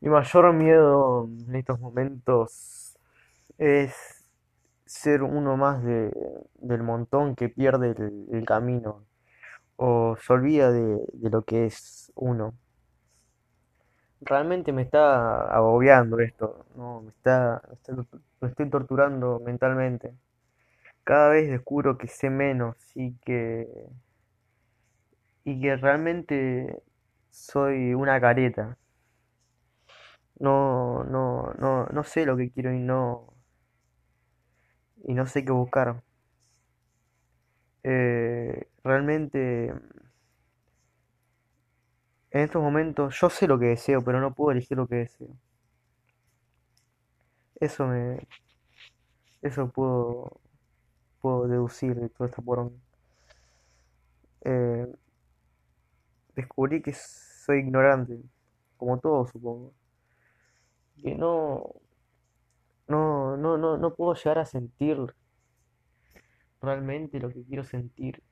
Mi mayor miedo en estos momentos es ser uno más de, del montón que pierde el, camino o se olvida de, de lo que es uno. Realmente me está agobiando esto, ¿no? Me está, me está- me estoy torturando mentalmente. Cada vez descubro que sé menos y que, y que realmente soy una careta. No, no, no, no sé lo que quiero y no, y no sé qué buscar. Eh, realmente en estos momentos yo sé lo que deseo, pero no puedo elegir lo que deseo. Eso me, eso puedo, puedo deducir de toda esta poronga. Eh, descubrí que soy ignorante, como todos supongo. Que no, no, no, no, no puedo llegar a sentir realmente lo que quiero sentir.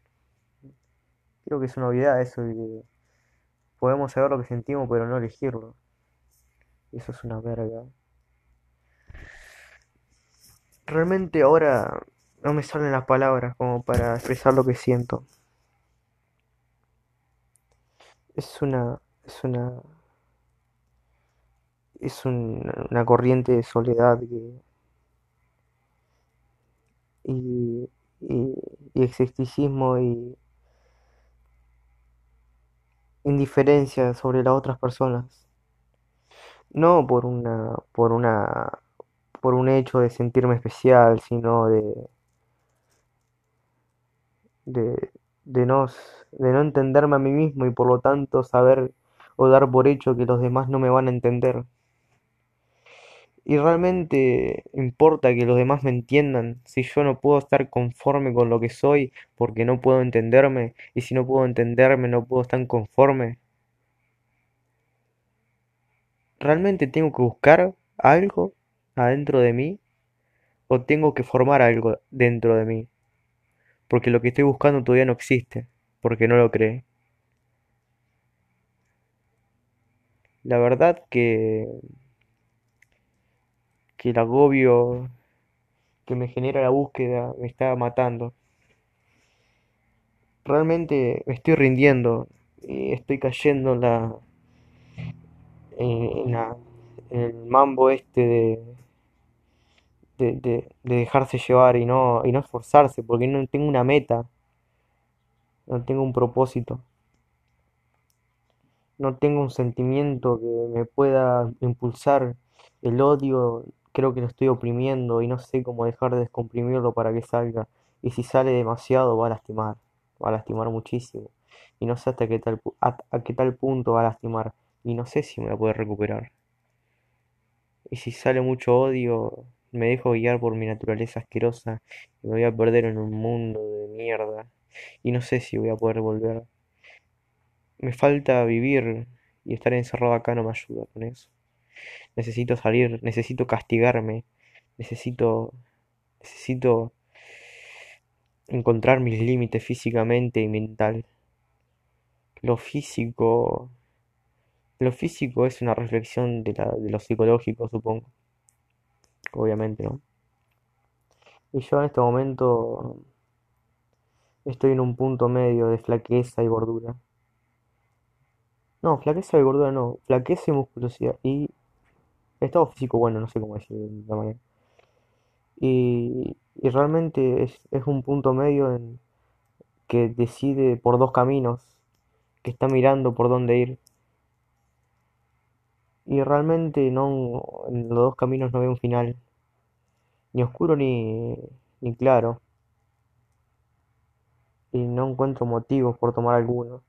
Creo que es una obviedad eso que podemos saber lo que sentimos, pero no elegirlo. Eso es una verga. Realmente ahora no me salen las palabras como para expresar lo que siento. Es una, es una, es un- una corriente de soledad que- y, y, y existicismo y indiferencia sobre las otras personas. No por una, por una, por un hecho de sentirme especial, sino de, de, de no, de no entenderme a mí mismo y por lo tanto saber o dar por hecho que los demás no me van a entender. Y realmente importa que los demás me entiendan si yo no puedo estar conforme con lo que soy porque no puedo entenderme y si no puedo entenderme no puedo estar conforme. ¿Realmente tengo que buscar algo adentro de mí o tengo que formar algo dentro de mí? Porque lo que estoy buscando todavía no existe, porque no lo creé. La verdad que, el agobio que me genera la búsqueda me está matando. Realmente me estoy rindiendo y estoy cayendo en la, en la- en el mambo este de, de, de- de dejarse llevar y no, y no esforzarse, porque no tengo una meta, no tengo un propósito, no tengo un sentimiento que me pueda impulsar. El odio creo que lo estoy oprimiendo y no sé cómo dejar de descomprimirlo para que salga. Y si sale demasiado va a lastimar, va a lastimar muchísimo. Y no sé hasta qué tal, a, qué tal punto va a lastimar. Y no sé si me voy a poder recuperar. Y si sale mucho odio, me dejo guiar por mi naturaleza asquerosa y me voy a perder en un mundo de mierda. Y no sé si voy a poder volver. Me falta vivir y estar encerrado acá no me ayuda con eso. Necesito salir, necesito castigarme, necesito, necesito encontrar mis límites físicamente y mental. Lo físico, lo físico es una reflexión de la, de lo psicológico, supongo, obviamente, ¿no? Y yo en este momento estoy en un punto medio de flaqueza y gordura. No, flaqueza y gordura no, flaqueza y musculosidad. Y estado físico bueno, no sé cómo decirlo de manera. Y, y realmente es, es un punto medio en que decide por dos caminos, que está mirando por dónde ir. Y realmente no, en los dos caminos no veo un final, ni oscuro ni, ni claro, y no encuentro motivos por tomar alguno.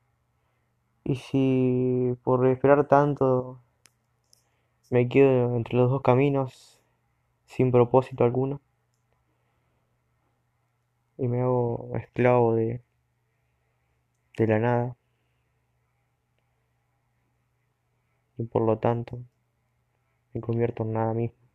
Y si por esperar tanto me quedo entre los dos caminos sin propósito alguno y me hago esclavo de, de la nada y por lo tanto me convierto en nada mismo.